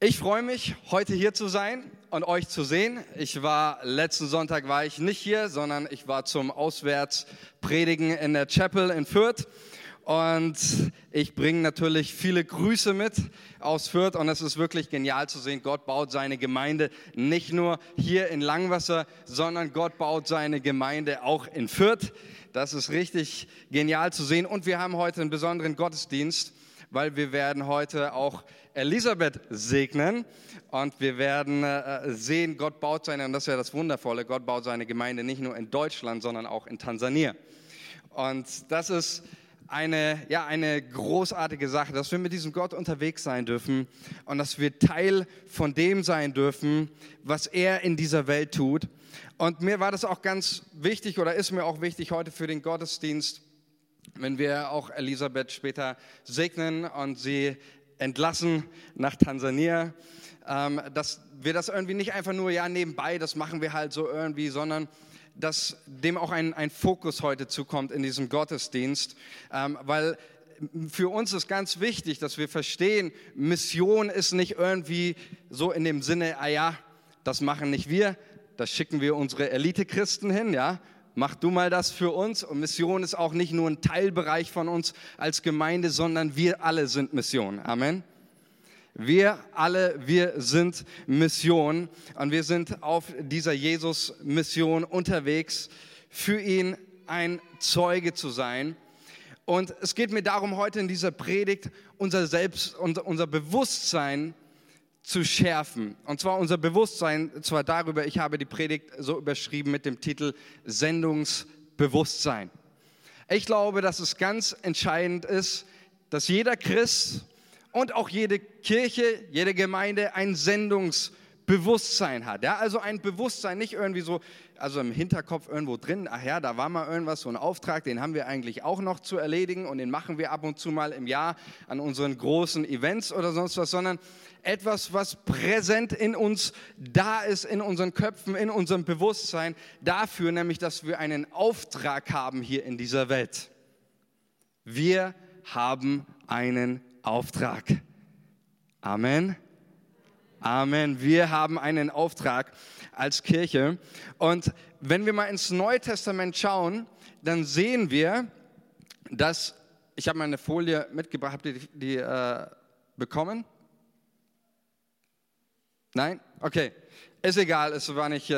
Ich freue mich, heute hier zu sein und euch zu sehen. Ich war letzten Sonntag war ich nicht hier, sondern ich war zum Auswärtspredigen in der Chapel in Fürth. Und ich bringe natürlich viele Grüße mit aus Fürth und es ist wirklich genial zu sehen. Gott baut seine Gemeinde nicht nur hier in Langwasser, sondern Gott baut seine Gemeinde auch in Fürth. Das ist richtig genial zu sehen. Und wir haben heute einen besonderen Gottesdienst, weil wir werden heute auch Elisabeth segnen und wir werden äh, sehen, Gott baut seine, und das ist ja das Wundervolle, Gott baut seine Gemeinde nicht nur in Deutschland, sondern auch in Tansania. Und das ist eine, ja, eine großartige Sache, dass wir mit diesem Gott unterwegs sein dürfen und dass wir Teil von dem sein dürfen, was er in dieser Welt tut. Und mir war das auch ganz wichtig oder ist mir auch wichtig heute für den Gottesdienst, wenn wir auch Elisabeth später segnen und sie entlassen nach Tansania, ähm, dass wir das irgendwie nicht einfach nur, ja, nebenbei, das machen wir halt so irgendwie, sondern dass dem auch ein, ein Fokus heute zukommt in diesem Gottesdienst, ähm, weil für uns ist ganz wichtig, dass wir verstehen, Mission ist nicht irgendwie so in dem Sinne, ah ja, das machen nicht wir, das schicken wir unsere Elite-Christen hin, ja, mach du mal das für uns. Und Mission ist auch nicht nur ein Teilbereich von uns als Gemeinde, sondern wir alle sind Mission. Amen. Wir alle, wir sind Mission und wir sind auf dieser Jesus-Mission unterwegs, für ihn ein Zeuge zu sein. Und es geht mir darum, heute in dieser Predigt unser Selbst und unser Bewusstsein zu schärfen. Und zwar unser Bewusstsein, zwar darüber, ich habe die Predigt so überschrieben mit dem Titel Sendungsbewusstsein. Ich glaube, dass es ganz entscheidend ist, dass jeder Christ und auch jede Kirche, jede Gemeinde ein Sendungsbewusstsein hat. Ja, also ein Bewusstsein, nicht irgendwie so, also im Hinterkopf irgendwo drin, ach ja, da war mal irgendwas, so ein Auftrag, den haben wir eigentlich auch noch zu erledigen und den machen wir ab und zu mal im Jahr an unseren großen Events oder sonst was, sondern etwas, was präsent in uns da ist, in unseren Köpfen, in unserem Bewusstsein, dafür nämlich, dass wir einen Auftrag haben hier in dieser Welt. Wir haben einen Auftrag. Amen. Amen. Wir haben einen Auftrag als Kirche. Und wenn wir mal ins Neue Testament schauen, dann sehen wir, dass, ich habe mal eine Folie mitgebracht, habt ihr die, die äh, bekommen? Nein? Okay. Ist egal, es war nicht, äh,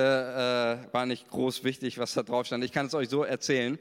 äh, war nicht groß wichtig, was da drauf stand. Ich kann es euch so erzählen.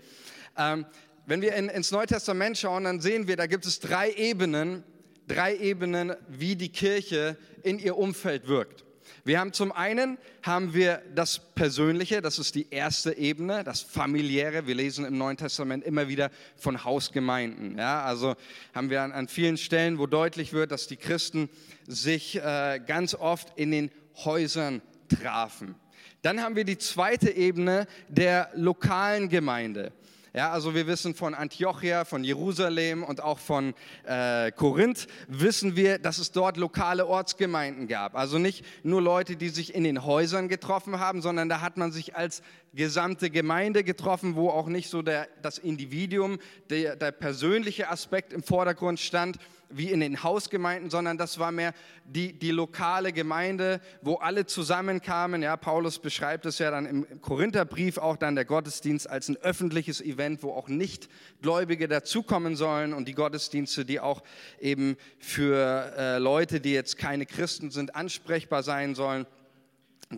Ähm, wenn wir in, ins Neue Testament schauen, dann sehen wir, da gibt es drei Ebenen, drei Ebenen, wie die Kirche in ihr Umfeld wirkt. Wir haben zum einen haben wir das Persönliche, das ist die erste Ebene, das familiäre. Wir lesen im Neuen Testament immer wieder von Hausgemeinden. Ja, also haben wir an, an vielen Stellen, wo deutlich wird, dass die Christen sich äh, ganz oft in den Häusern trafen. Dann haben wir die zweite Ebene der lokalen Gemeinde. Ja, also wir wissen von Antiochia, von Jerusalem und auch von äh, Korinth, wissen wir, dass es dort lokale Ortsgemeinden gab. Also nicht nur Leute, die sich in den Häusern getroffen haben, sondern da hat man sich als gesamte Gemeinde getroffen, wo auch nicht so der, das Individuum, der, der persönliche Aspekt im Vordergrund stand, wie in den Hausgemeinden, sondern das war mehr die, die lokale Gemeinde, wo alle zusammenkamen. Ja, Paulus beschreibt es ja dann im Korintherbrief auch dann der Gottesdienst als ein öffentliches Event, wo auch Nichtgläubige dazukommen sollen und die Gottesdienste, die auch eben für äh, Leute, die jetzt keine Christen sind, ansprechbar sein sollen.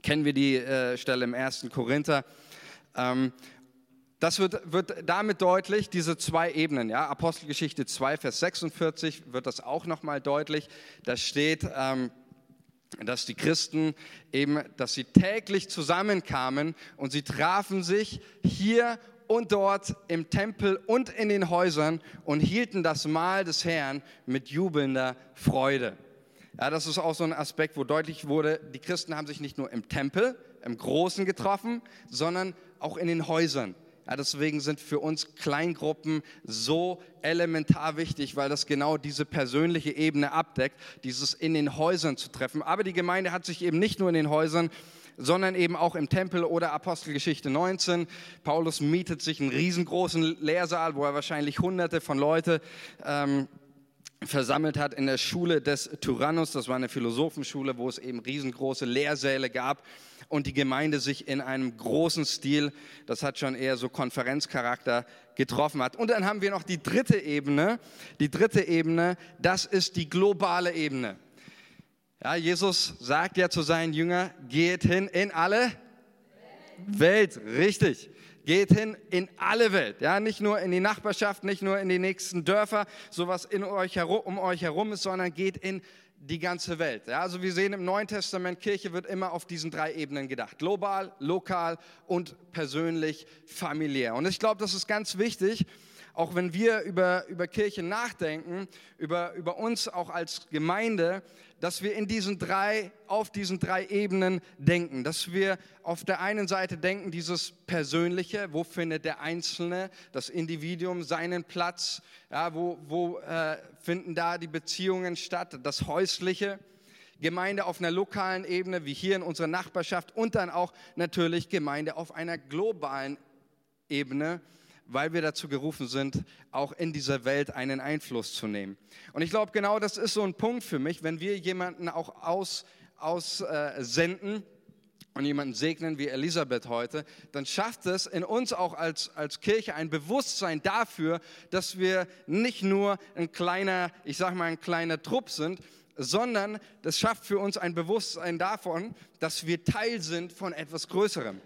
Kennen wir die äh, Stelle im ersten Korinther. Ähm, das wird, wird damit deutlich, diese zwei Ebenen. Ja? Apostelgeschichte 2, Vers 46 wird das auch nochmal deutlich. Da steht, ähm, dass die Christen eben, dass sie täglich zusammenkamen und sie trafen sich hier und dort im Tempel und in den Häusern und hielten das Mahl des Herrn mit jubelnder Freude. Ja, das ist auch so ein Aspekt, wo deutlich wurde, die Christen haben sich nicht nur im Tempel, im Großen getroffen, sondern auch in den Häusern. Ja, deswegen sind für uns Kleingruppen so elementar wichtig, weil das genau diese persönliche Ebene abdeckt, dieses in den Häusern zu treffen. Aber die Gemeinde hat sich eben nicht nur in den Häusern, sondern eben auch im Tempel oder Apostelgeschichte 19. Paulus mietet sich einen riesengroßen Lehrsaal, wo er wahrscheinlich hunderte von Leute ähm, versammelt hat in der Schule des Tyrannus. Das war eine Philosophenschule, wo es eben riesengroße Lehrsäle gab und die Gemeinde sich in einem großen Stil, das hat schon eher so Konferenzcharakter, getroffen hat. Und dann haben wir noch die dritte Ebene. Die dritte Ebene, das ist die globale Ebene. Ja, Jesus sagt ja zu seinen Jüngern, geht hin in alle Welt, richtig. Geht hin in alle Welt, ja, nicht nur in die Nachbarschaft, nicht nur in die nächsten Dörfer, so was in euch herum, um euch herum ist, sondern geht in die ganze Welt. Ja, also wir sehen im Neuen Testament, Kirche wird immer auf diesen drei Ebenen gedacht. Global, lokal und persönlich, familiär. Und ich glaube, das ist ganz wichtig, auch wenn wir über, über Kirche nachdenken, über, über uns auch als Gemeinde, dass wir in diesen drei, auf diesen drei Ebenen denken. Dass wir auf der einen Seite denken, dieses Persönliche, wo findet der Einzelne, das Individuum seinen Platz, ja, wo, wo äh, finden da die Beziehungen statt, das Häusliche. Gemeinde auf einer lokalen Ebene, wie hier in unserer Nachbarschaft und dann auch natürlich Gemeinde auf einer globalen Ebene, weil wir dazu gerufen sind, auch in dieser Welt einen Einfluss zu nehmen. Und ich glaube, genau das ist so ein Punkt für mich, wenn wir jemanden auch aussenden aus, äh, und jemanden segnen wie Elisabeth heute, dann schafft es in uns auch als, als Kirche ein Bewusstsein dafür, dass wir nicht nur ein kleiner, ich sage mal, ein kleiner Trupp sind, sondern das schafft für uns ein Bewusstsein davon, dass wir Teil sind von etwas Größerem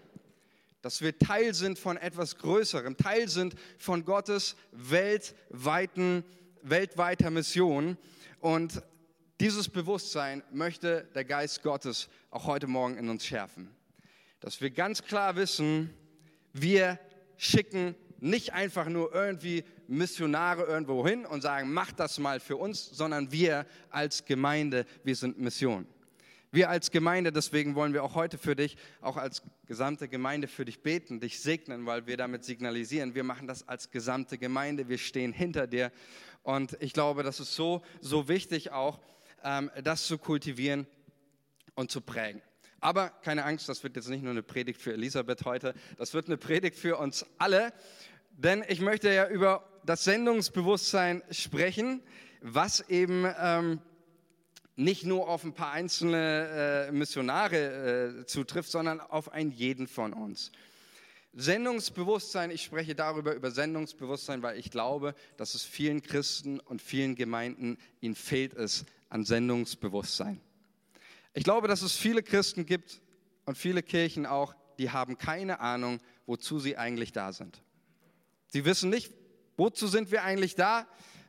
dass wir Teil sind von etwas Größerem, Teil sind von Gottes weltweiten, weltweiter Mission. Und dieses Bewusstsein möchte der Geist Gottes auch heute Morgen in uns schärfen. Dass wir ganz klar wissen, wir schicken nicht einfach nur irgendwie Missionare irgendwo hin und sagen, macht das mal für uns, sondern wir als Gemeinde, wir sind Mission. Wir als Gemeinde, deswegen wollen wir auch heute für dich, auch als gesamte Gemeinde für dich beten, dich segnen, weil wir damit signalisieren, wir machen das als gesamte Gemeinde, wir stehen hinter dir. Und ich glaube, das ist so, so wichtig auch, ähm, das zu kultivieren und zu prägen. Aber keine Angst, das wird jetzt nicht nur eine Predigt für Elisabeth heute, das wird eine Predigt für uns alle, denn ich möchte ja über das Sendungsbewusstsein sprechen, was eben... Ähm, nicht nur auf ein paar einzelne äh, Missionare äh, zutrifft, sondern auf einen jeden von uns. Sendungsbewusstsein, ich spreche darüber, über Sendungsbewusstsein, weil ich glaube, dass es vielen Christen und vielen Gemeinden, ihnen fehlt es an Sendungsbewusstsein. Ich glaube, dass es viele Christen gibt und viele Kirchen auch, die haben keine Ahnung, wozu sie eigentlich da sind. Sie wissen nicht, wozu sind wir eigentlich da?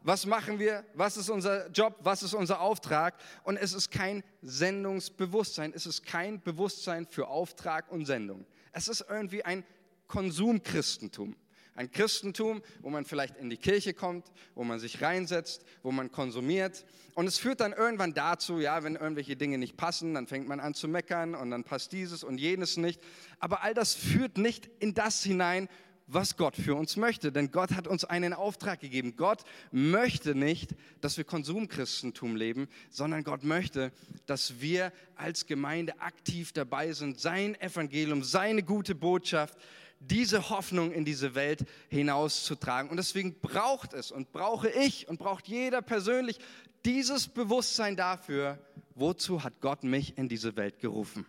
Was machen wir, was ist unser Job, was ist unser Auftrag. Und es ist kein Sendungsbewusstsein, es ist kein Bewusstsein für Auftrag und Sendung. Es ist irgendwie ein Konsumchristentum. Ein Christentum, wo man vielleicht in die Kirche kommt, wo man sich reinsetzt, wo man konsumiert. Und es führt dann irgendwann dazu, ja, wenn irgendwelche Dinge nicht passen, dann fängt man an zu meckern und dann passt dieses und jenes nicht. Aber all das führt nicht in das hinein, was Gott für uns möchte. Denn Gott hat uns einen Auftrag gegeben. Gott möchte nicht, dass wir Konsumchristentum leben, sondern Gott möchte, dass wir als Gemeinde aktiv dabei sind, sein Evangelium, seine gute Botschaft, diese Hoffnung in diese Welt hinauszutragen. Und deswegen braucht es und brauche ich und braucht jeder persönlich dieses Bewusstsein dafür, wozu hat Gott mich in diese Welt gerufen.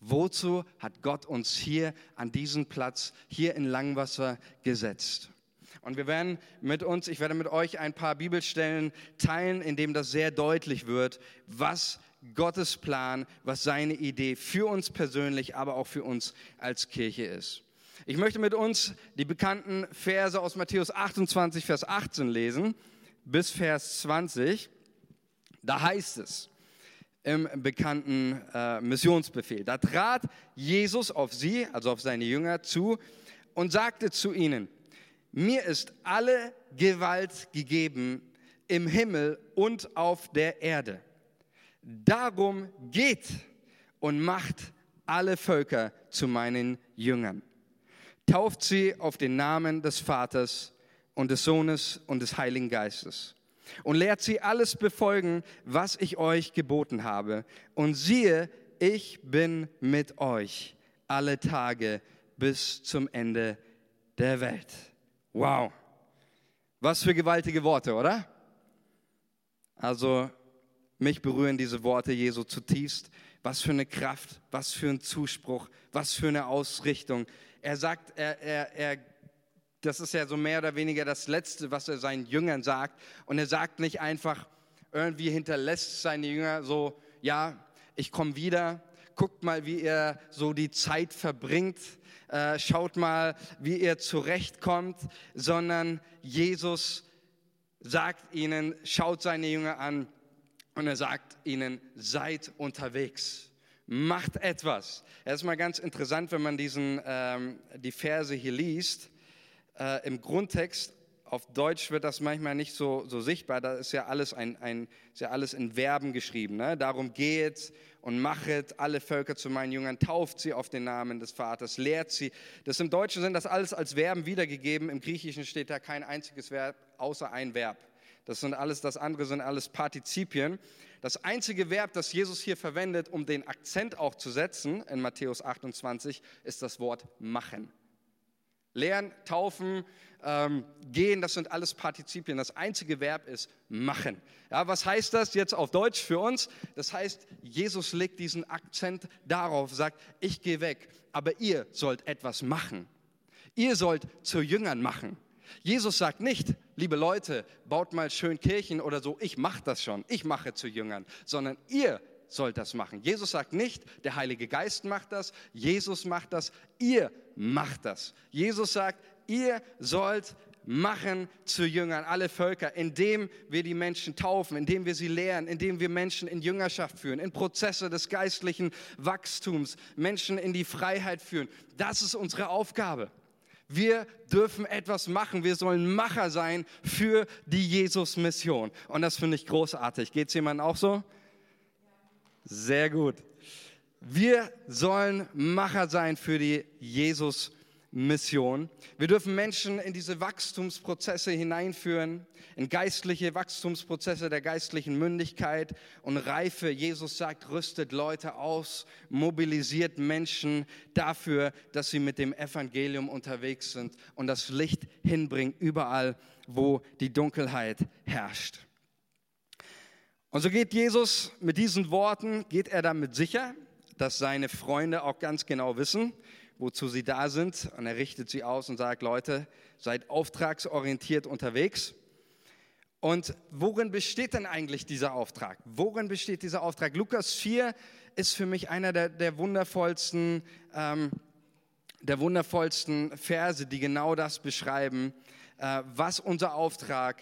Wozu hat Gott uns hier an diesen Platz, hier in Langwasser gesetzt? Und wir werden mit uns, ich werde mit euch ein paar Bibelstellen teilen, in dem das sehr deutlich wird, was Gottes Plan, was seine Idee für uns persönlich, aber auch für uns als Kirche ist. Ich möchte mit uns die bekannten Verse aus Matthäus 28, Vers 18 lesen bis Vers 20. Da heißt es, im bekannten äh, Missionsbefehl. Da trat Jesus auf sie, also auf seine Jünger, zu und sagte zu ihnen, mir ist alle Gewalt gegeben im Himmel und auf der Erde. Darum geht und macht alle Völker zu meinen Jüngern. Tauft sie auf den Namen des Vaters und des Sohnes und des Heiligen Geistes und lehrt sie alles befolgen, was ich euch geboten habe. Und siehe, ich bin mit euch alle Tage bis zum Ende der Welt. Wow. Was für gewaltige Worte, oder? Also mich berühren diese Worte Jesu zutiefst. Was für eine Kraft, was für ein Zuspruch, was für eine Ausrichtung. Er sagt, er, er, er, das ist ja so mehr oder weniger das Letzte, was er seinen Jüngern sagt. Und er sagt nicht einfach, irgendwie hinterlässt seine Jünger so, ja, ich komme wieder, guckt mal, wie ihr so die Zeit verbringt, äh, schaut mal, wie ihr zurechtkommt, sondern Jesus sagt ihnen, schaut seine Jünger an und er sagt ihnen, seid unterwegs. Macht etwas. Es ist mal ganz interessant, wenn man diesen, ähm, die Verse hier liest. Äh, Im Grundtext auf Deutsch wird das manchmal nicht so, so sichtbar. Da ist ja alles, ein, ein, ist ja alles in Verben geschrieben. Ne? Darum geht und machet alle Völker zu meinen Jüngern, tauft sie auf den Namen des Vaters, lehrt sie. Das im Deutschen sind das alles als Verben wiedergegeben. Im Griechischen steht da kein einziges Verb außer ein Verb. Das sind alles, das andere sind alles Partizipien. Das einzige Verb, das Jesus hier verwendet, um den Akzent auch zu setzen, in Matthäus 28, ist das Wort machen. Lehren, taufen, ähm, gehen, das sind alles Partizipien. Das einzige Verb ist machen. Ja, was heißt das jetzt auf Deutsch für uns? Das heißt, Jesus legt diesen Akzent darauf, sagt, ich gehe weg, aber ihr sollt etwas machen. Ihr sollt zu Jüngern machen. Jesus sagt nicht, liebe Leute, baut mal schön Kirchen oder so, ich mache das schon, ich mache zu Jüngern, sondern ihr sollt das machen. Jesus sagt nicht, der Heilige Geist macht das, Jesus macht das, ihr macht das. Jesus sagt, ihr sollt machen zu Jüngern alle Völker, indem wir die Menschen taufen, indem wir sie lehren, indem wir Menschen in Jüngerschaft führen, in Prozesse des geistlichen Wachstums, Menschen in die Freiheit führen. Das ist unsere Aufgabe. Wir dürfen etwas machen. Wir sollen Macher sein für die Jesus-Mission. Und das finde ich großartig. Geht es jemandem auch so? Sehr gut. Wir sollen Macher sein für die Jesus-Mission. Mission. Wir dürfen Menschen in diese Wachstumsprozesse hineinführen, in geistliche Wachstumsprozesse der geistlichen Mündigkeit und Reife. Jesus sagt, rüstet Leute aus, mobilisiert Menschen dafür, dass sie mit dem Evangelium unterwegs sind und das Licht hinbringen überall, wo die Dunkelheit herrscht. Und so geht Jesus mit diesen Worten, geht er damit sicher, dass seine Freunde auch ganz genau wissen, wozu sie da sind. Und er richtet sie aus und sagt, Leute, seid auftragsorientiert unterwegs. Und worin besteht denn eigentlich dieser Auftrag? Worin besteht dieser Auftrag? Lukas 4 ist für mich einer der, der wundervollsten, ähm, der wundervollsten Verse, die genau das beschreiben, äh, was unser Auftrag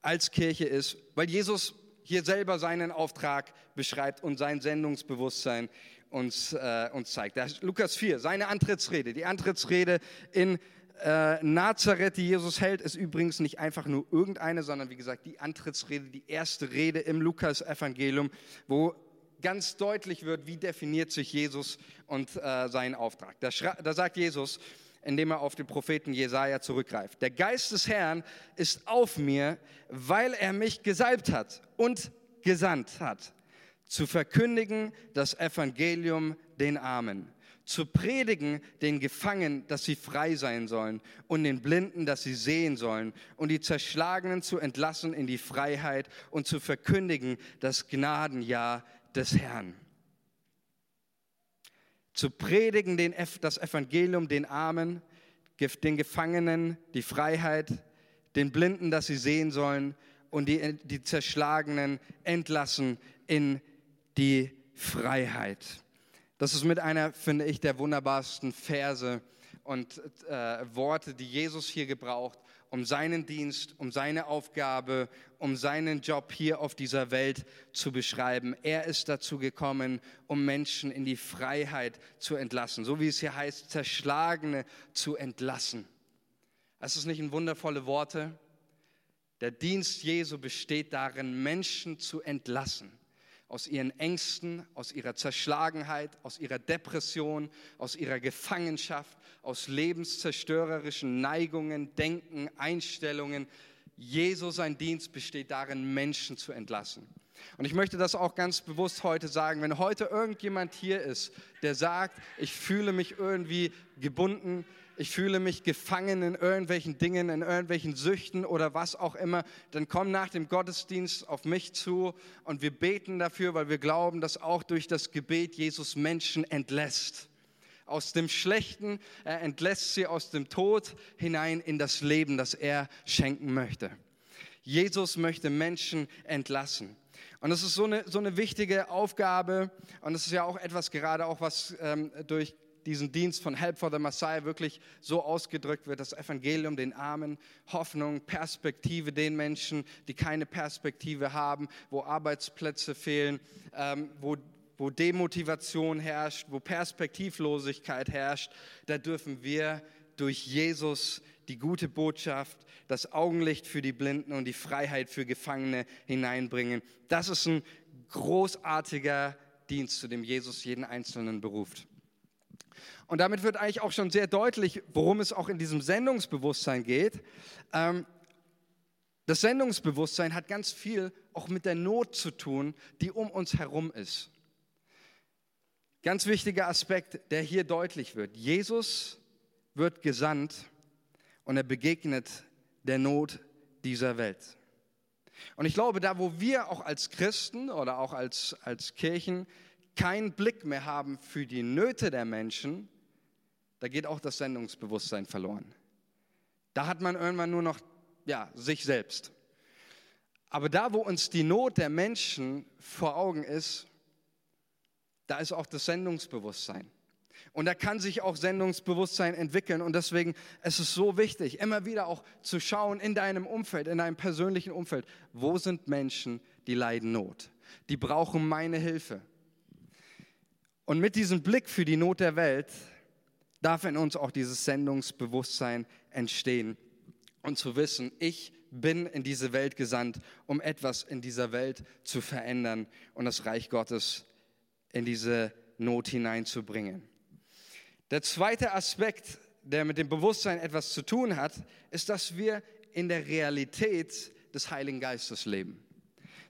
als Kirche ist, weil Jesus hier selber seinen Auftrag beschreibt und sein Sendungsbewusstsein uns, äh, uns zeigt. Das Lukas 4, seine Antrittsrede. Die Antrittsrede in äh, Nazareth, die Jesus hält, ist übrigens nicht einfach nur irgendeine, sondern wie gesagt die Antrittsrede, die erste Rede im Lukas-Evangelium, wo ganz deutlich wird, wie definiert sich Jesus und äh, seinen Auftrag. Da, da sagt Jesus, indem er auf den Propheten Jesaja zurückgreift. Der Geist des Herrn ist auf mir, weil er mich gesalbt hat und gesandt hat zu verkündigen das Evangelium den Armen, zu predigen den Gefangenen, dass sie frei sein sollen und den Blinden, dass sie sehen sollen und die Zerschlagenen zu entlassen in die Freiheit und zu verkündigen das Gnadenjahr des Herrn. Zu predigen den, das Evangelium den Armen, den Gefangenen die Freiheit, den Blinden, dass sie sehen sollen und die, die Zerschlagenen entlassen in die Freiheit. Das ist mit einer, finde ich, der wunderbarsten Verse und äh, Worte, die Jesus hier gebraucht, um seinen Dienst, um seine Aufgabe, um seinen Job hier auf dieser Welt zu beschreiben. Er ist dazu gekommen, um Menschen in die Freiheit zu entlassen, so wie es hier heißt, Zerschlagene zu entlassen. Das ist nicht ein wundervolle Worte. Der Dienst Jesu besteht darin, Menschen zu entlassen aus ihren Ängsten, aus ihrer Zerschlagenheit, aus ihrer Depression, aus ihrer Gefangenschaft, aus lebenszerstörerischen Neigungen, Denken, Einstellungen. Jesus, sein Dienst besteht darin, Menschen zu entlassen. Und ich möchte das auch ganz bewusst heute sagen, wenn heute irgendjemand hier ist, der sagt, ich fühle mich irgendwie gebunden, ich fühle mich gefangen in irgendwelchen Dingen, in irgendwelchen Süchten oder was auch immer, dann komm nach dem Gottesdienst auf mich zu und wir beten dafür, weil wir glauben, dass auch durch das Gebet Jesus Menschen entlässt. Aus dem Schlechten, er entlässt sie aus dem Tod hinein in das Leben, das er schenken möchte. Jesus möchte Menschen entlassen. Und das ist so eine, so eine wichtige Aufgabe und das ist ja auch etwas gerade auch, was ähm, durch diesen Dienst von Help for the Messiah wirklich so ausgedrückt wird, das Evangelium den Armen, Hoffnung, Perspektive den Menschen, die keine Perspektive haben, wo Arbeitsplätze fehlen, ähm, wo, wo Demotivation herrscht, wo Perspektivlosigkeit herrscht, da dürfen wir durch Jesus die gute Botschaft, das Augenlicht für die Blinden und die Freiheit für Gefangene hineinbringen. Das ist ein großartiger Dienst, zu dem Jesus jeden Einzelnen beruft. Und damit wird eigentlich auch schon sehr deutlich, worum es auch in diesem Sendungsbewusstsein geht. Ähm, das Sendungsbewusstsein hat ganz viel auch mit der Not zu tun, die um uns herum ist. Ganz wichtiger Aspekt, der hier deutlich wird. Jesus wird gesandt und er begegnet der Not dieser Welt. Und ich glaube, da wo wir auch als Christen oder auch als, als Kirchen keinen Blick mehr haben für die Nöte der Menschen, da geht auch das Sendungsbewusstsein verloren. Da hat man irgendwann nur noch ja, sich selbst. Aber da, wo uns die Not der Menschen vor Augen ist, da ist auch das Sendungsbewusstsein. Und da kann sich auch Sendungsbewusstsein entwickeln. Und deswegen ist es so wichtig, immer wieder auch zu schauen in deinem Umfeld, in deinem persönlichen Umfeld, wo sind Menschen, die leiden Not? Die brauchen meine Hilfe. Und mit diesem Blick für die Not der Welt darf in uns auch dieses Sendungsbewusstsein entstehen und zu wissen, ich bin in diese Welt gesandt, um etwas in dieser Welt zu verändern und das Reich Gottes in diese Not hineinzubringen. Der zweite Aspekt, der mit dem Bewusstsein etwas zu tun hat, ist, dass wir in der Realität des Heiligen Geistes leben.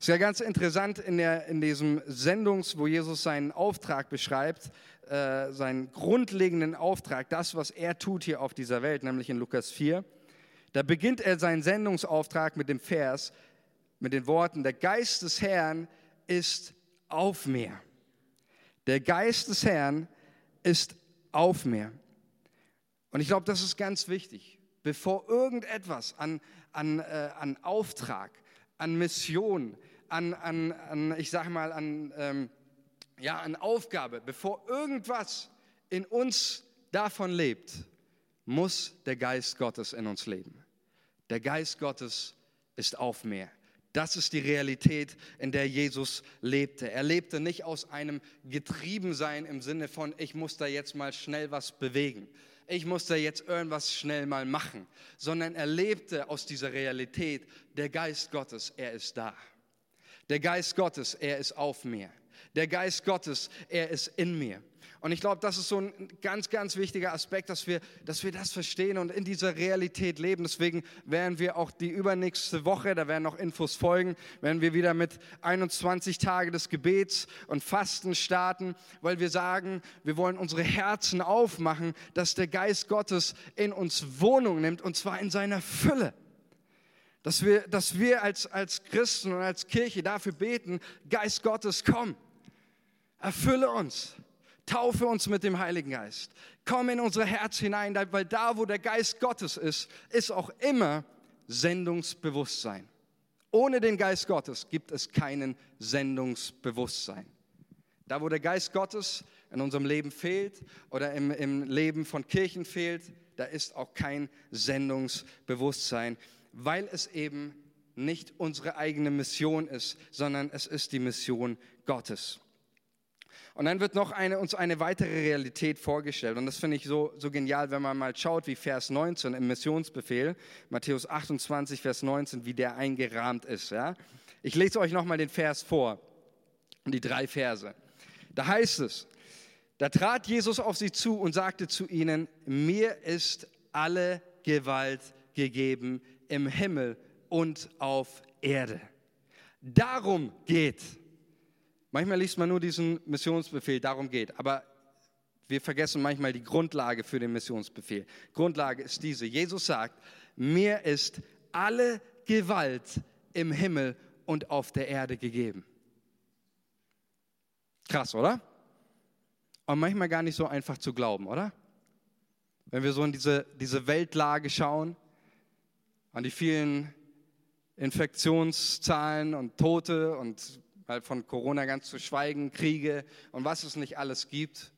Es ist ja ganz interessant in, der, in diesem Sendungs, wo Jesus seinen Auftrag beschreibt, äh, seinen grundlegenden Auftrag, das, was er tut hier auf dieser Welt, nämlich in Lukas 4. Da beginnt er seinen Sendungsauftrag mit dem Vers, mit den Worten, der Geist des Herrn ist auf mir. Der Geist des Herrn ist auf mir. Und ich glaube, das ist ganz wichtig. Bevor irgendetwas an, an, äh, an Auftrag, an Mission, an, an, an ich sage mal, an, ähm, ja, an Aufgabe, bevor irgendwas in uns davon lebt, muss der Geist Gottes in uns leben. Der Geist Gottes ist auf mir. Das ist die Realität, in der Jesus lebte. Er lebte nicht aus einem Getriebensein im Sinne von, ich muss da jetzt mal schnell was bewegen. Ich muss da jetzt irgendwas schnell mal machen, sondern er lebte aus dieser Realität, der Geist Gottes, er ist da. Der Geist Gottes, er ist auf mir. Der Geist Gottes, er ist in mir. Und ich glaube, das ist so ein ganz, ganz wichtiger Aspekt, dass wir, dass wir das verstehen und in dieser Realität leben. Deswegen werden wir auch die übernächste Woche, da werden noch Infos folgen, werden wir wieder mit 21 Tage des Gebets und Fasten starten, weil wir sagen, wir wollen unsere Herzen aufmachen, dass der Geist Gottes in uns Wohnung nimmt und zwar in seiner Fülle. Dass wir, dass wir als, als Christen und als Kirche dafür beten, Geist Gottes, komm, erfülle uns. Taufe uns mit dem Heiligen Geist. Komm in unser Herz hinein, weil da, wo der Geist Gottes ist, ist auch immer Sendungsbewusstsein. Ohne den Geist Gottes gibt es keinen Sendungsbewusstsein. Da, wo der Geist Gottes in unserem Leben fehlt oder im, im Leben von Kirchen fehlt, da ist auch kein Sendungsbewusstsein, weil es eben nicht unsere eigene Mission ist, sondern es ist die Mission Gottes. Und dann wird noch eine, uns eine weitere Realität vorgestellt. Und das finde ich so, so genial, wenn man mal schaut, wie Vers 19 im Missionsbefehl, Matthäus 28, Vers 19, wie der eingerahmt ist. Ja? Ich lese euch nochmal den Vers vor, die drei Verse. Da heißt es, da trat Jesus auf sie zu und sagte zu ihnen, mir ist alle Gewalt gegeben im Himmel und auf Erde. Darum geht Manchmal liest man nur diesen Missionsbefehl, darum geht. Aber wir vergessen manchmal die Grundlage für den Missionsbefehl. Grundlage ist diese. Jesus sagt, mir ist alle Gewalt im Himmel und auf der Erde gegeben. Krass, oder? Und manchmal gar nicht so einfach zu glauben, oder? Wenn wir so in diese, diese Weltlage schauen, an die vielen Infektionszahlen und Tote und halt von Corona ganz zu schweigen, Kriege und was es nicht alles gibt.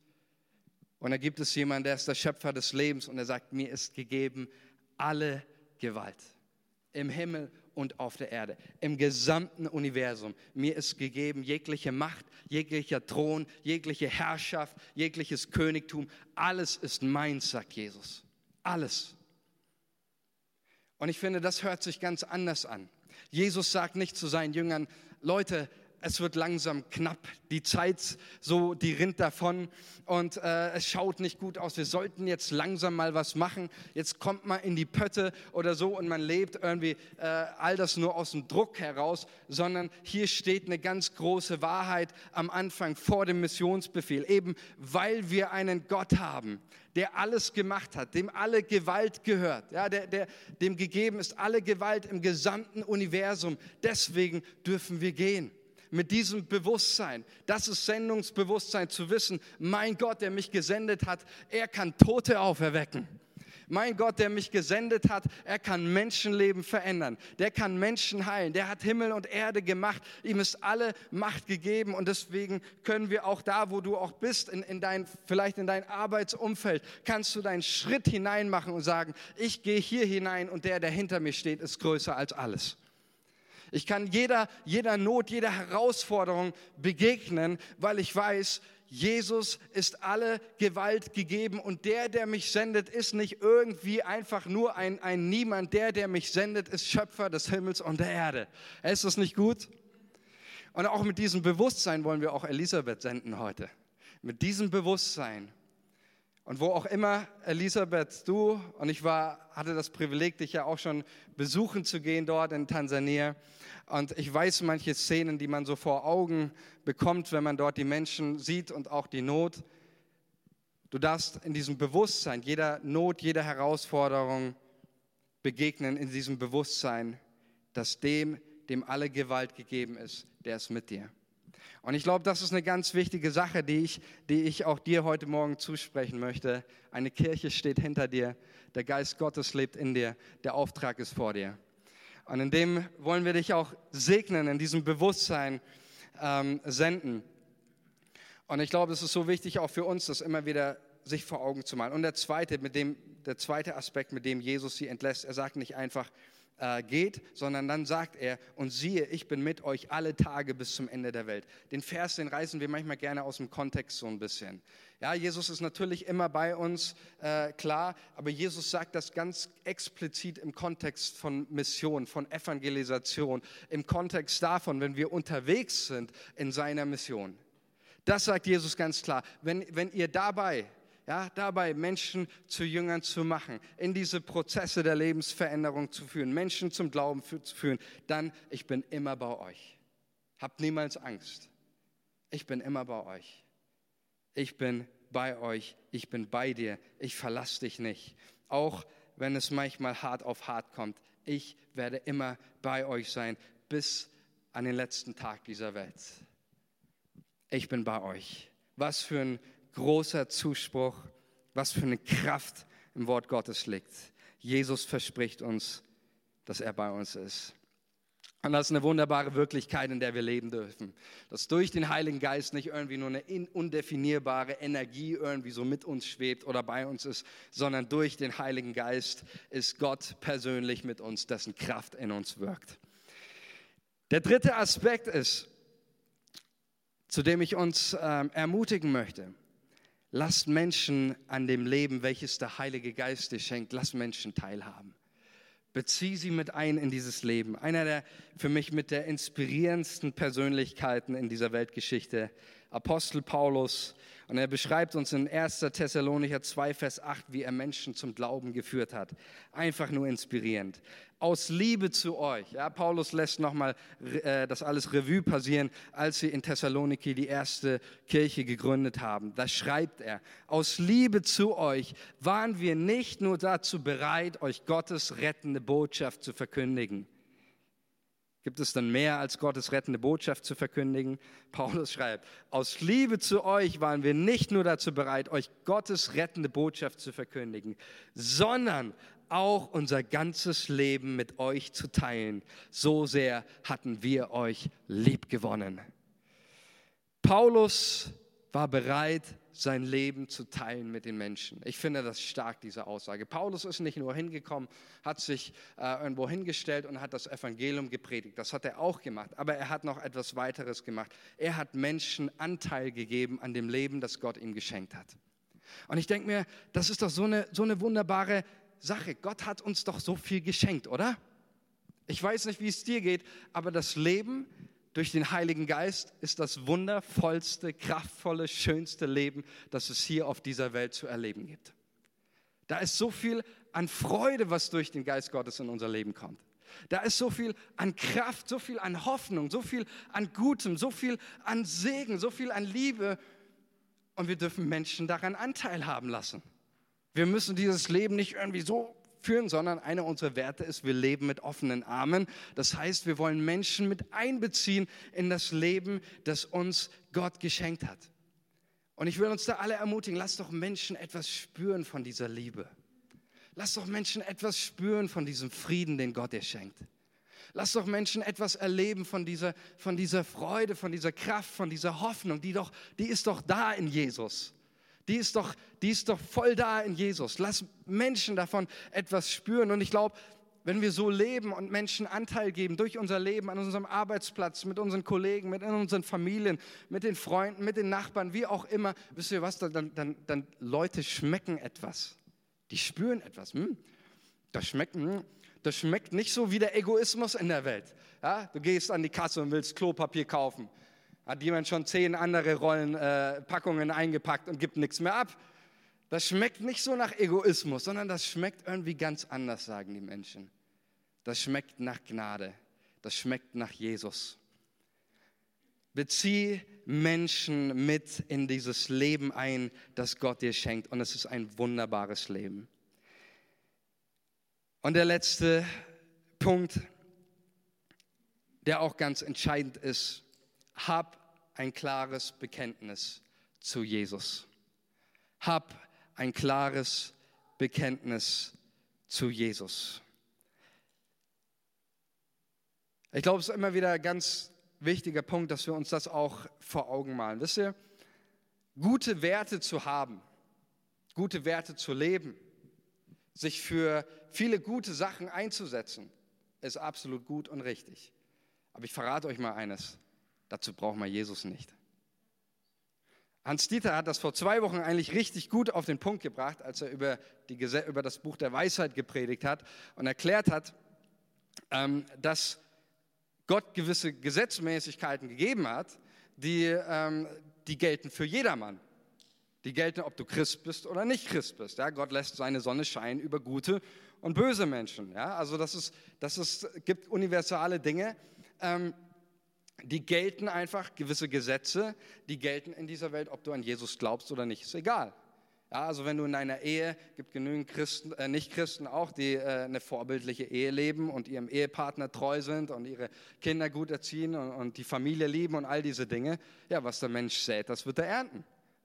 Und da gibt es jemanden, der ist der Schöpfer des Lebens und er sagt, mir ist gegeben alle Gewalt im Himmel und auf der Erde, im gesamten Universum. Mir ist gegeben jegliche Macht, jeglicher Thron, jegliche Herrschaft, jegliches Königtum. Alles ist meins, sagt Jesus. Alles. Und ich finde, das hört sich ganz anders an. Jesus sagt nicht zu seinen Jüngern, Leute, es wird langsam knapp. Die Zeit, so, die rinnt davon und äh, es schaut nicht gut aus. Wir sollten jetzt langsam mal was machen. Jetzt kommt man in die Pötte oder so und man lebt irgendwie äh, all das nur aus dem Druck heraus, sondern hier steht eine ganz große Wahrheit am Anfang vor dem Missionsbefehl. Eben weil wir einen Gott haben, der alles gemacht hat, dem alle Gewalt gehört, ja, der, der, dem gegeben ist alle Gewalt im gesamten Universum. Deswegen dürfen wir gehen mit diesem Bewusstsein. Das ist Sendungsbewusstsein zu wissen, mein Gott, der mich gesendet hat, er kann Tote auferwecken. Mein Gott, der mich gesendet hat, er kann Menschenleben verändern. Der kann Menschen heilen. Der hat Himmel und Erde gemacht. Ihm ist alle Macht gegeben. Und deswegen können wir auch da, wo du auch bist, in, in dein, vielleicht in dein Arbeitsumfeld, kannst du deinen Schritt hinein machen und sagen, ich gehe hier hinein und der, der hinter mir steht, ist größer als alles. Ich kann jeder, jeder Not, jeder Herausforderung begegnen, weil ich weiß, Jesus ist alle Gewalt gegeben und der, der mich sendet, ist nicht irgendwie einfach nur ein, ein Niemand. Der, der mich sendet, ist Schöpfer des Himmels und der Erde. Ist das nicht gut? Und auch mit diesem Bewusstsein wollen wir auch Elisabeth senden heute. Mit diesem Bewusstsein. Und wo auch immer, Elisabeth, du und ich war, hatte das Privileg, dich ja auch schon besuchen zu gehen dort in Tansania. Und ich weiß manche Szenen, die man so vor Augen bekommt, wenn man dort die Menschen sieht und auch die Not. Du darfst in diesem Bewusstsein, jeder Not, jeder Herausforderung begegnen, in diesem Bewusstsein, dass dem, dem alle Gewalt gegeben ist, der ist mit dir. Und ich glaube, das ist eine ganz wichtige Sache, die ich, die ich auch dir heute Morgen zusprechen möchte. Eine Kirche steht hinter dir, der Geist Gottes lebt in dir, der Auftrag ist vor dir. Und in dem wollen wir dich auch segnen, in diesem Bewusstsein ähm, senden. Und ich glaube, es ist so wichtig auch für uns, das immer wieder sich vor Augen zu malen. Und der zweite, mit dem, der zweite Aspekt, mit dem Jesus sie entlässt, er sagt nicht einfach, äh, geht, sondern dann sagt er, und siehe, ich bin mit euch alle Tage bis zum Ende der Welt. Den Vers, den reißen wir manchmal gerne aus dem Kontext so ein bisschen. Ja, Jesus ist natürlich immer bei uns, äh, klar, aber Jesus sagt das ganz explizit im Kontext von Mission, von Evangelisation, im Kontext davon, wenn wir unterwegs sind in seiner Mission. Das sagt Jesus ganz klar. Wenn, wenn ihr dabei ja, dabei Menschen zu Jüngern zu machen, in diese Prozesse der Lebensveränderung zu führen, Menschen zum Glauben zu führen, dann ich bin immer bei euch. Habt niemals Angst. Ich bin immer bei euch. Ich bin bei euch. Ich bin bei dir. Ich verlasse dich nicht. Auch wenn es manchmal hart auf hart kommt. Ich werde immer bei euch sein bis an den letzten Tag dieser Welt. Ich bin bei euch. Was für ein großer Zuspruch, was für eine Kraft im Wort Gottes liegt. Jesus verspricht uns, dass er bei uns ist. Und das ist eine wunderbare Wirklichkeit, in der wir leben dürfen. Dass durch den Heiligen Geist nicht irgendwie nur eine undefinierbare Energie irgendwie so mit uns schwebt oder bei uns ist, sondern durch den Heiligen Geist ist Gott persönlich mit uns, dessen Kraft in uns wirkt. Der dritte Aspekt ist, zu dem ich uns äh, ermutigen möchte. Lasst Menschen an dem Leben, welches der Heilige Geist dir schenkt, lasst Menschen teilhaben. Bezieh sie mit ein in dieses Leben. Einer der für mich mit der inspirierendsten Persönlichkeiten in dieser Weltgeschichte Apostel Paulus. Und er beschreibt uns in 1. Thessalonicher 2, Vers 8, wie er Menschen zum Glauben geführt hat. Einfach nur inspirierend. Aus Liebe zu euch. Ja, Paulus lässt nochmal äh, das alles Revue passieren, als sie in Thessaloniki die erste Kirche gegründet haben. Da schreibt er, aus Liebe zu euch waren wir nicht nur dazu bereit, euch Gottes rettende Botschaft zu verkündigen Gibt es dann mehr als Gottes rettende Botschaft zu verkündigen? Paulus schreibt, aus Liebe zu euch waren wir nicht nur dazu bereit, euch Gottes rettende Botschaft zu verkündigen, sondern auch unser ganzes Leben mit euch zu teilen. So sehr hatten wir euch lieb gewonnen. Paulus war bereit, sein Leben zu teilen mit den Menschen. Ich finde das stark, diese Aussage. Paulus ist nicht nur hingekommen, hat sich äh, irgendwo hingestellt und hat das Evangelium gepredigt. Das hat er auch gemacht. Aber er hat noch etwas weiteres gemacht. Er hat Menschen Anteil gegeben an dem Leben, das Gott ihm geschenkt hat. Und ich denke mir, das ist doch so eine, so eine wunderbare Sache. Gott hat uns doch so viel geschenkt, oder? Ich weiß nicht, wie es dir geht, aber das Leben durch den Heiligen Geist ist das wundervollste, kraftvolle, schönste Leben, das es hier auf dieser Welt zu erleben gibt. Da ist so viel an Freude, was durch den Geist Gottes in unser Leben kommt. Da ist so viel an Kraft, so viel an Hoffnung, so viel an Gutem, so viel an Segen, so viel an Liebe. Und wir dürfen Menschen daran Anteil haben lassen. Wir müssen dieses Leben nicht irgendwie so führen, sondern einer unserer Werte ist, wir leben mit offenen Armen. Das heißt, wir wollen Menschen mit einbeziehen in das Leben, das uns Gott geschenkt hat. Und ich will uns da alle ermutigen, lasst doch Menschen etwas spüren von dieser Liebe. Lasst doch Menschen etwas spüren von diesem Frieden, den Gott dir schenkt. Lass doch Menschen etwas erleben von dieser, von dieser Freude, von dieser Kraft, von dieser Hoffnung, die, doch, die ist doch da in Jesus die ist doch, die ist doch voll da in Jesus. Lass Menschen davon etwas spüren. Und ich glaube, wenn wir so leben und Menschen Anteil geben durch unser Leben an unserem Arbeitsplatz, mit unseren Kollegen, mit unseren Familien, mit den Freunden, mit den Nachbarn, wie auch immer, wisst ihr was, dann, dann, dann Leute schmecken etwas. Die spüren etwas. Hm? Das schmeckt, hm? das schmeckt nicht so wie der Egoismus in der Welt. Ja? Du gehst an die Kasse und willst Klopapier kaufen. Hat jemand schon zehn andere Rollen, äh, eingepackt und gibt nichts mehr ab? Das schmeckt nicht so nach Egoismus, sondern das schmeckt irgendwie ganz anders, sagen die Menschen. Das schmeckt nach Gnade. Das schmeckt nach Jesus. Bezieh Menschen mit in dieses Leben ein, das Gott dir schenkt. Und es ist ein wunderbares Leben. Und der letzte Punkt, der auch ganz entscheidend ist, hab ein klares Bekenntnis zu Jesus. Hab ein klares Bekenntnis zu Jesus. Ich glaube, es ist immer wieder ein ganz wichtiger Punkt, dass wir uns das auch vor Augen malen. Wisst ihr, gute Werte zu haben, gute Werte zu leben, sich für viele gute Sachen einzusetzen, ist absolut gut und richtig. Aber ich verrate euch mal eines. Dazu braucht man Jesus nicht. Hans Dieter hat das vor zwei Wochen eigentlich richtig gut auf den Punkt gebracht, als er über, die, über das Buch der Weisheit gepredigt hat und erklärt hat, ähm, dass Gott gewisse Gesetzmäßigkeiten gegeben hat, die, ähm, die gelten für jedermann. Die gelten, ob du Christ bist oder nicht Christ bist. Ja, Gott lässt seine Sonne scheinen über gute und böse Menschen. Ja, also das ist, das ist, gibt universale Dinge. Ähm, die gelten einfach, gewisse Gesetze, die gelten in dieser Welt, ob du an Jesus glaubst oder nicht, ist egal. Ja, also wenn du in einer Ehe, gibt genügend Christen, äh, Nicht-Christen auch, die äh, eine vorbildliche Ehe leben und ihrem Ehepartner treu sind und ihre Kinder gut erziehen und, und die Familie lieben und all diese Dinge. Ja, was der Mensch sät, das wird er ernten.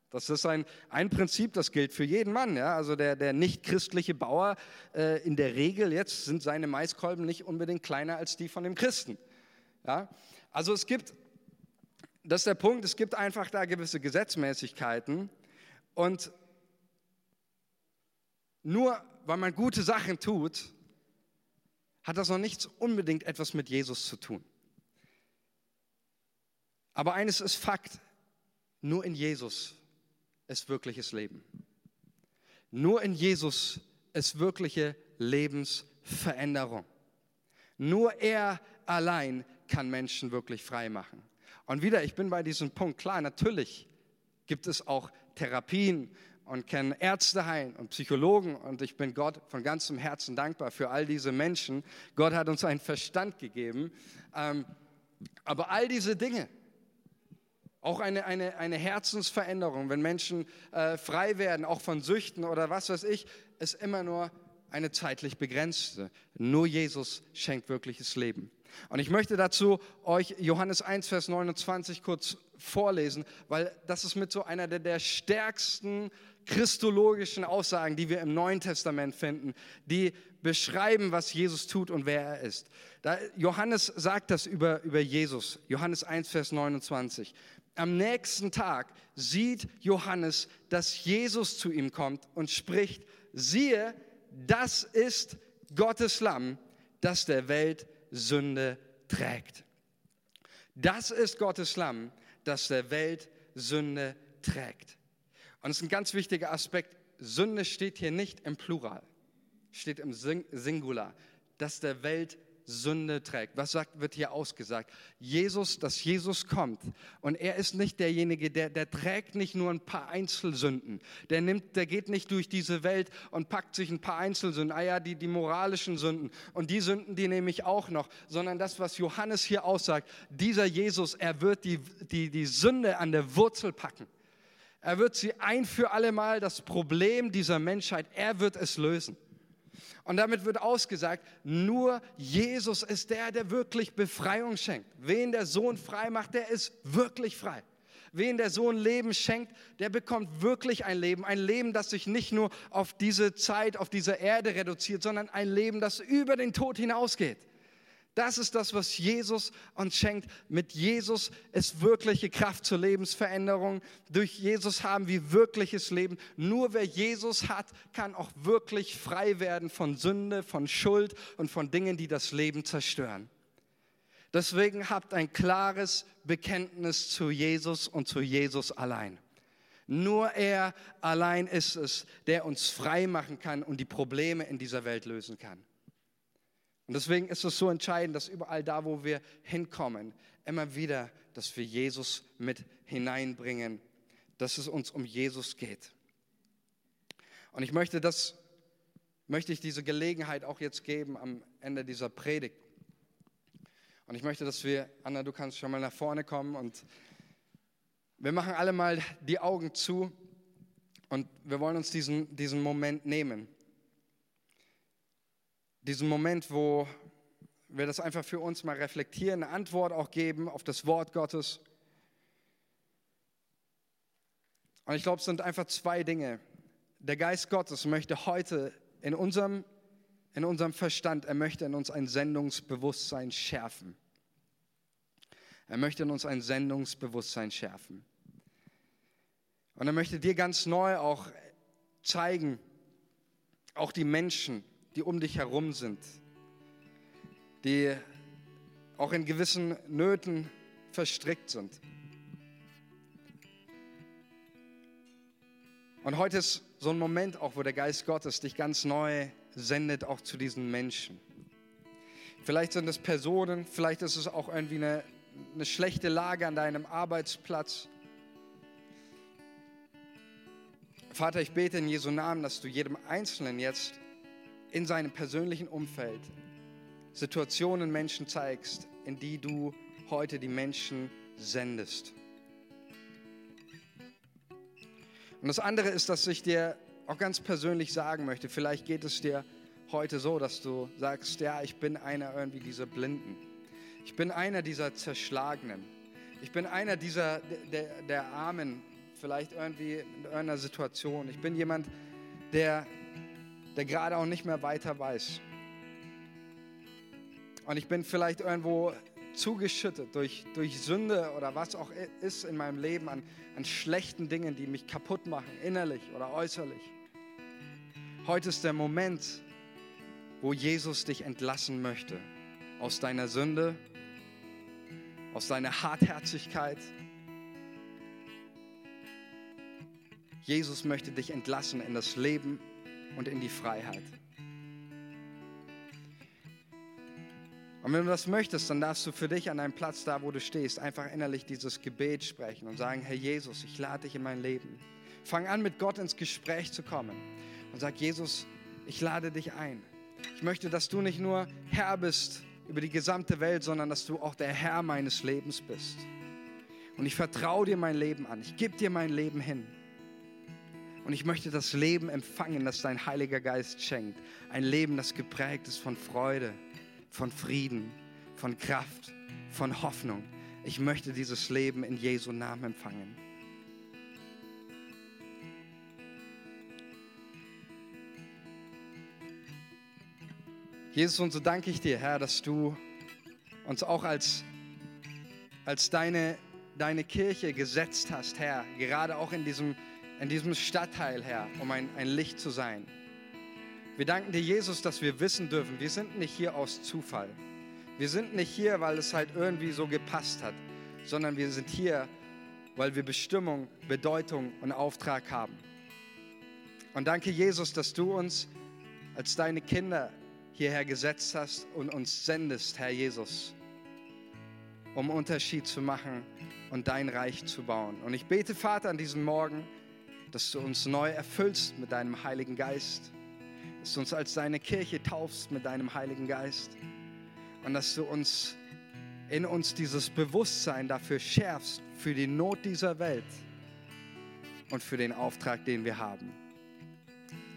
Das ist ein, ein Prinzip, das gilt für jeden Mann. Ja? Also der, der nicht-christliche Bauer, äh, in der Regel jetzt sind seine Maiskolben nicht unbedingt kleiner als die von dem Christen. Ja? Also es gibt, das ist der Punkt, es gibt einfach da gewisse Gesetzmäßigkeiten und nur weil man gute Sachen tut, hat das noch nichts unbedingt etwas mit Jesus zu tun. Aber eines ist Fakt, nur in Jesus ist wirkliches Leben. Nur in Jesus ist wirkliche Lebensveränderung. Nur er allein kann Menschen wirklich frei machen. Und wieder, ich bin bei diesem Punkt, klar, natürlich gibt es auch Therapien und kennen Ärzte heilen und Psychologen und ich bin Gott von ganzem Herzen dankbar für all diese Menschen. Gott hat uns einen Verstand gegeben. Ähm, aber all diese Dinge, auch eine, eine, eine Herzensveränderung, wenn Menschen äh, frei werden, auch von Süchten oder was weiß ich, ist immer nur eine zeitlich begrenzte. Nur Jesus schenkt wirkliches Leben. Und ich möchte dazu euch Johannes 1, Vers 29 kurz vorlesen, weil das ist mit so einer der, der stärksten christologischen Aussagen, die wir im Neuen Testament finden, die beschreiben, was Jesus tut und wer er ist. Da, Johannes sagt das über, über Jesus, Johannes 1, Vers 29. Am nächsten Tag sieht Johannes, dass Jesus zu ihm kommt und spricht, siehe, das ist Gottes Lamm, das der Welt Sünde trägt. Das ist Gottes Lamm, das der Welt Sünde trägt. Und es ist ein ganz wichtiger Aspekt. Sünde steht hier nicht im Plural, steht im Singular, dass der Welt Sünde trägt. Was sagt, wird hier ausgesagt? Jesus, dass Jesus kommt und er ist nicht derjenige, der, der trägt nicht nur ein paar Einzelsünden. Der nimmt, der geht nicht durch diese Welt und packt sich ein paar Einzelsünden. Ah ja, die, die moralischen Sünden und die Sünden, die nehme ich auch noch. Sondern das, was Johannes hier aussagt, dieser Jesus, er wird die, die, die Sünde an der Wurzel packen. Er wird sie ein für alle Mal, das Problem dieser Menschheit, er wird es lösen. Und damit wird ausgesagt, nur Jesus ist der, der wirklich Befreiung schenkt. Wen der Sohn frei macht, der ist wirklich frei. Wen der Sohn Leben schenkt, der bekommt wirklich ein Leben. Ein Leben, das sich nicht nur auf diese Zeit, auf diese Erde reduziert, sondern ein Leben, das über den Tod hinausgeht. Das ist das, was Jesus uns schenkt. Mit Jesus ist wirkliche Kraft zur Lebensveränderung. Durch Jesus haben wir wirkliches Leben. Nur wer Jesus hat, kann auch wirklich frei werden von Sünde, von Schuld und von Dingen, die das Leben zerstören. Deswegen habt ein klares Bekenntnis zu Jesus und zu Jesus allein. Nur er allein ist es, der uns frei machen kann und die Probleme in dieser Welt lösen kann. Und deswegen ist es so entscheidend, dass überall da, wo wir hinkommen, immer wieder, dass wir Jesus mit hineinbringen, dass es uns um Jesus geht. Und ich möchte das, möchte ich diese Gelegenheit auch jetzt geben am Ende dieser Predigt. Und ich möchte, dass wir, Anna, du kannst schon mal nach vorne kommen und wir machen alle mal die Augen zu und wir wollen uns diesen, diesen Moment nehmen diesen Moment, wo wir das einfach für uns mal reflektieren, eine Antwort auch geben auf das Wort Gottes. Und ich glaube, es sind einfach zwei Dinge. Der Geist Gottes möchte heute in unserem, in unserem Verstand, er möchte in uns ein Sendungsbewusstsein schärfen. Er möchte in uns ein Sendungsbewusstsein schärfen. Und er möchte dir ganz neu auch zeigen, auch die Menschen, die um dich herum sind, die auch in gewissen Nöten verstrickt sind. Und heute ist so ein Moment auch, wo der Geist Gottes dich ganz neu sendet, auch zu diesen Menschen. Vielleicht sind es Personen, vielleicht ist es auch irgendwie eine, eine schlechte Lage an deinem Arbeitsplatz. Vater, ich bete in Jesu Namen, dass du jedem Einzelnen jetzt in seinem persönlichen Umfeld Situationen Menschen zeigst, in die du heute die Menschen sendest. Und das andere ist, dass ich dir auch ganz persönlich sagen möchte, vielleicht geht es dir heute so, dass du sagst, ja, ich bin einer irgendwie dieser Blinden. Ich bin einer dieser Zerschlagenen. Ich bin einer dieser, der, der Armen, vielleicht irgendwie in irgendeiner Situation. Ich bin jemand, der der gerade auch nicht mehr weiter weiß. Und ich bin vielleicht irgendwo zugeschüttet durch, durch Sünde oder was auch ist in meinem Leben an, an schlechten Dingen, die mich kaputt machen, innerlich oder äußerlich. Heute ist der Moment, wo Jesus dich entlassen möchte aus deiner Sünde, aus deiner Hartherzigkeit. Jesus möchte dich entlassen in das Leben und in die Freiheit. Und wenn du das möchtest, dann darfst du für dich an deinem Platz, da wo du stehst, einfach innerlich dieses Gebet sprechen und sagen, Herr Jesus, ich lade dich in mein Leben. Fang an, mit Gott ins Gespräch zu kommen und sag, Jesus, ich lade dich ein. Ich möchte, dass du nicht nur Herr bist über die gesamte Welt, sondern dass du auch der Herr meines Lebens bist. Und ich vertraue dir mein Leben an. Ich gebe dir mein Leben hin. Und ich möchte das Leben empfangen, das dein Heiliger Geist schenkt. Ein Leben, das geprägt ist von Freude, von Frieden, von Kraft, von Hoffnung. Ich möchte dieses Leben in Jesu Namen empfangen. Jesus, und so danke ich dir, Herr, dass du uns auch als, als deine, deine Kirche gesetzt hast, Herr, gerade auch in diesem, in diesem Stadtteil, Herr, um ein, ein Licht zu sein. Wir danken dir, Jesus, dass wir wissen dürfen, wir sind nicht hier aus Zufall. Wir sind nicht hier, weil es halt irgendwie so gepasst hat, sondern wir sind hier, weil wir Bestimmung, Bedeutung und Auftrag haben. Und danke, Jesus, dass du uns als deine Kinder hierher gesetzt hast und uns sendest, Herr Jesus, um Unterschied zu machen und dein Reich zu bauen. Und ich bete, Vater, an diesem Morgen, dass du uns neu erfüllst mit deinem Heiligen Geist, dass du uns als deine Kirche taufst mit deinem Heiligen Geist und dass du uns in uns dieses Bewusstsein dafür schärfst, für die Not dieser Welt und für den Auftrag, den wir haben.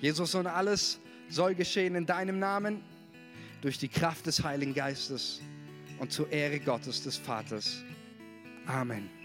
Jesus und alles soll geschehen in deinem Namen durch die Kraft des Heiligen Geistes und zur Ehre Gottes des Vaters. Amen.